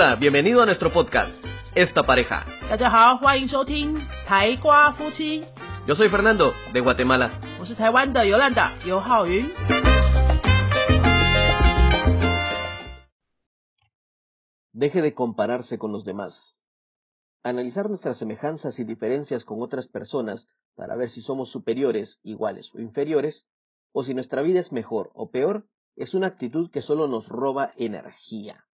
Hola, bienvenido a nuestro podcast, Esta Pareja. Yo soy Fernando, de Guatemala. Deje de compararse con los demás. Analizar nuestras semejanzas y diferencias con otras personas para ver si somos superiores, iguales o inferiores, o si nuestra vida es mejor o peor, es una actitud que solo nos roba energía.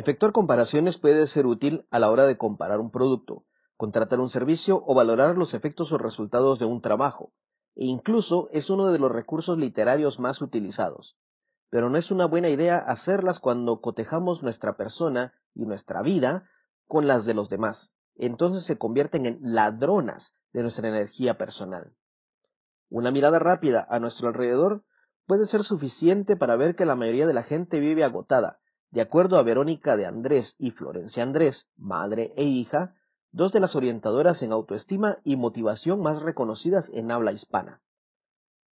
Efectuar comparaciones puede ser útil a la hora de comparar un producto, contratar un servicio o valorar los efectos o resultados de un trabajo, e incluso es uno de los recursos literarios más utilizados. Pero no es una buena idea hacerlas cuando cotejamos nuestra persona y nuestra vida con las de los demás. Entonces se convierten en ladronas de nuestra energía personal. Una mirada rápida a nuestro alrededor puede ser suficiente para ver que la mayoría de la gente vive agotada. De acuerdo a Verónica de Andrés y Florencia Andrés, madre e hija, dos de las orientadoras en autoestima y motivación más reconocidas en habla hispana.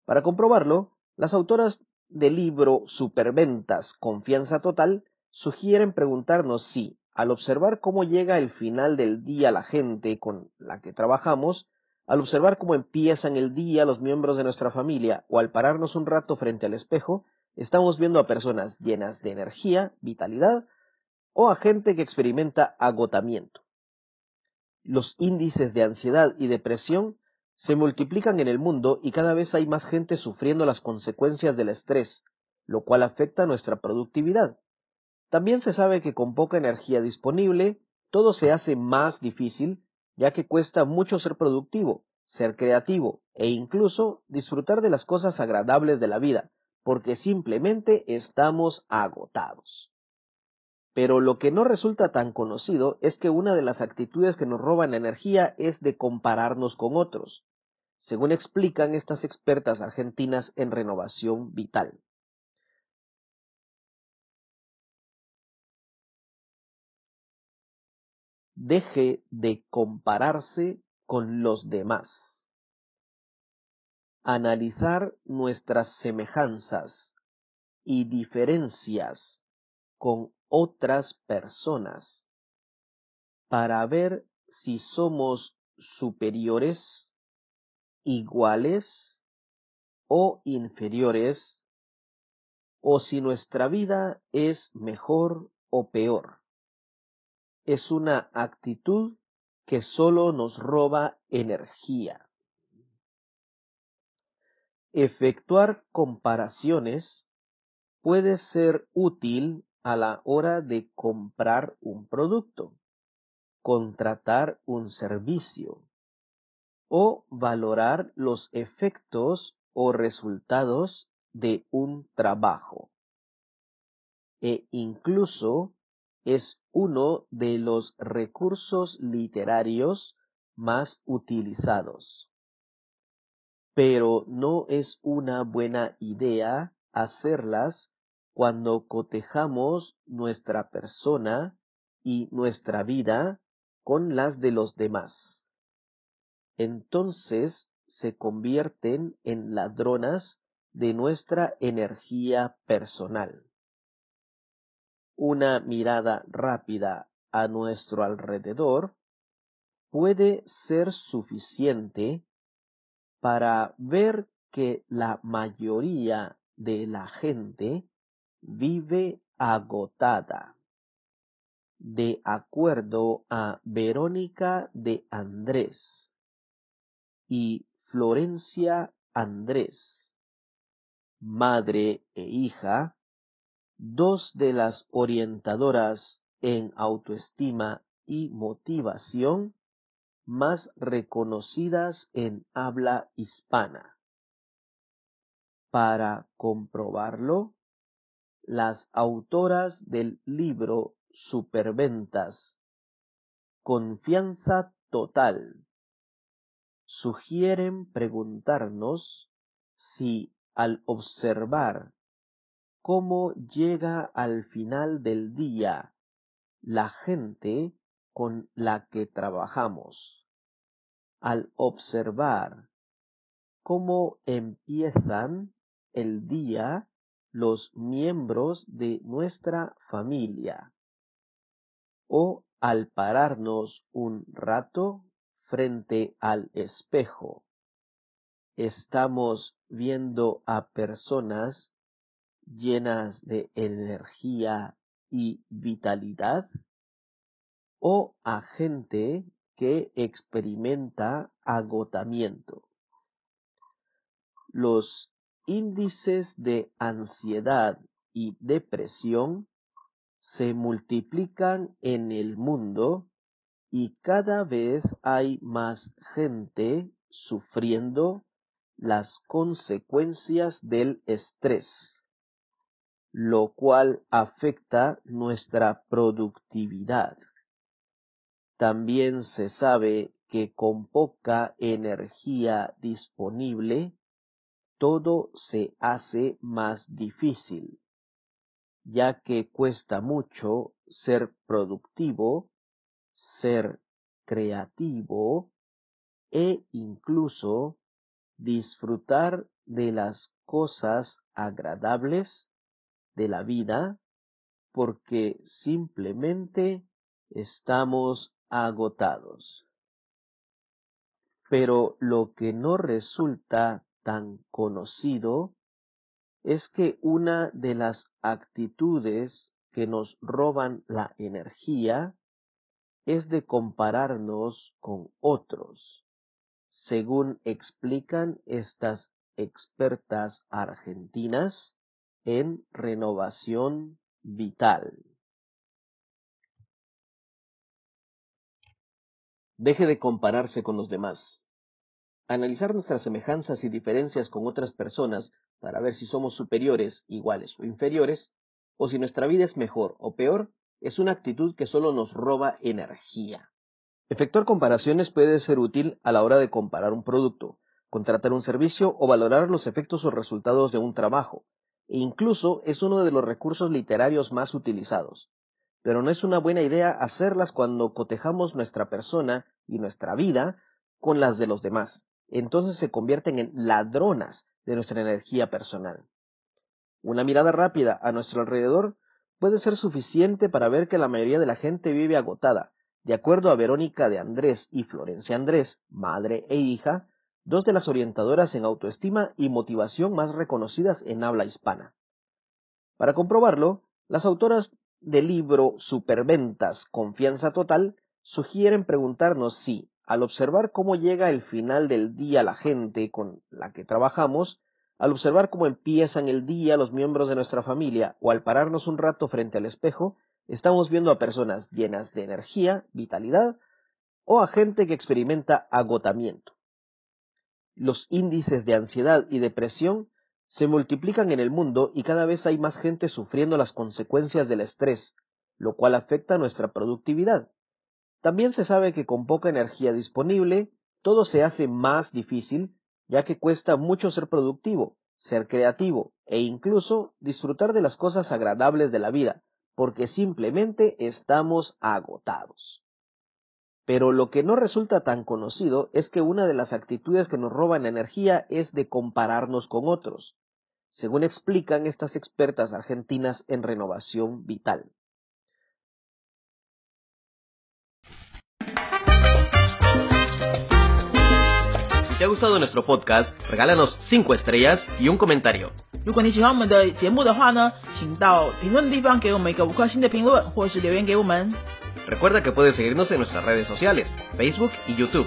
Para comprobarlo, las autoras del libro Superventas, Confianza Total, sugieren preguntarnos si, al observar cómo llega el final del día la gente con la que trabajamos, al observar cómo empiezan el día los miembros de nuestra familia o al pararnos un rato frente al espejo, estamos viendo a personas llenas de energía, vitalidad o a gente que experimenta agotamiento. Los índices de ansiedad y depresión se multiplican en el mundo y cada vez hay más gente sufriendo las consecuencias del estrés, lo cual afecta nuestra productividad. También se sabe que con poca energía disponible, todo se hace más difícil, ya que cuesta mucho ser productivo, ser creativo e incluso disfrutar de las cosas agradables de la vida, porque simplemente estamos agotados. Pero lo que no resulta tan conocido es que una de las actitudes que nos roban energía es de compararnos con otros, según explican estas expertas argentinas en renovación vital. Deje de compararse con los demás. Analizar nuestras semejanzas y diferencias con otras personas para ver si somos superiores, iguales o inferiores, o si nuestra vida es mejor o peor. Es una actitud que solo nos roba energía. Efectuar comparaciones puede ser útil a la hora de comprar un producto, contratar un servicio o valorar los efectos o resultados de un trabajo. E incluso es uno de los recursos literarios más utilizados. Pero no es una buena idea hacerlas cuando cotejamos nuestra persona y nuestra vida con las de los demás. Entonces se convierten en ladronas de nuestra energía personal. Una mirada rápida a nuestro alrededor puede ser suficiente para ver que la mayoría de la gente vive agotada. De acuerdo a Verónica de Andrés y Florencia Andrés, madre e hija, dos de las orientadoras en autoestima y motivación más reconocidas en habla hispana. Para comprobarlo, las autoras del libro Superventas, Confianza Total, sugieren preguntarnos si al observar cómo llega al final del día la gente con la que trabajamos, al observar cómo empiezan el día los miembros de nuestra familia, o al pararnos un rato frente al espejo, estamos viendo a personas llenas de energía y vitalidad o a gente que experimenta agotamiento. Los índices de ansiedad y depresión se multiplican en el mundo y cada vez hay más gente sufriendo las consecuencias del estrés, lo cual afecta nuestra productividad. También se sabe que con poca energía disponible, todo se hace más difícil, ya que cuesta mucho ser productivo, ser creativo e incluso disfrutar de las cosas agradables de la vida porque simplemente estamos agotados. Pero lo que no resulta tan conocido es que una de las actitudes que nos roban la energía es de compararnos con otros, según explican estas expertas argentinas en renovación vital. Deje de compararse con los demás. Analizar nuestras semejanzas y diferencias con otras personas para ver si somos superiores, iguales o inferiores, o si nuestra vida es mejor o peor, es una actitud que solo nos roba energía. Efectuar comparaciones puede ser útil a la hora de comparar un producto, contratar un servicio o valorar los efectos o resultados de un trabajo, e incluso es uno de los recursos literarios más utilizados pero no es una buena idea hacerlas cuando cotejamos nuestra persona y nuestra vida con las de los demás. Entonces se convierten en ladronas de nuestra energía personal. Una mirada rápida a nuestro alrededor puede ser suficiente para ver que la mayoría de la gente vive agotada. De acuerdo a Verónica de Andrés y Florencia Andrés, madre e hija, dos de las orientadoras en autoestima y motivación más reconocidas en habla hispana. Para comprobarlo, las autoras del libro Superventas, Confianza Total, sugieren preguntarnos si, al observar cómo llega el final del día la gente con la que trabajamos, al observar cómo empiezan el día los miembros de nuestra familia o al pararnos un rato frente al espejo, estamos viendo a personas llenas de energía, vitalidad o a gente que experimenta agotamiento. Los índices de ansiedad y depresión se multiplican en el mundo y cada vez hay más gente sufriendo las consecuencias del estrés, lo cual afecta nuestra productividad. También se sabe que con poca energía disponible, todo se hace más difícil, ya que cuesta mucho ser productivo, ser creativo e incluso disfrutar de las cosas agradables de la vida, porque simplemente estamos agotados. Pero lo que no resulta tan conocido es que una de las actitudes que nos roban energía es de compararnos con otros, según explican estas expertas argentinas en renovación vital. Si te ha gustado nuestro podcast, regálanos 5 estrellas y un comentario. 如果你喜欢我们的节目的话呢，请到评论地方给我们一个五颗星的评论，或是留言给我们。Recuerda que puedes seguirnos en nuestras redes sociales, Facebook y YouTube.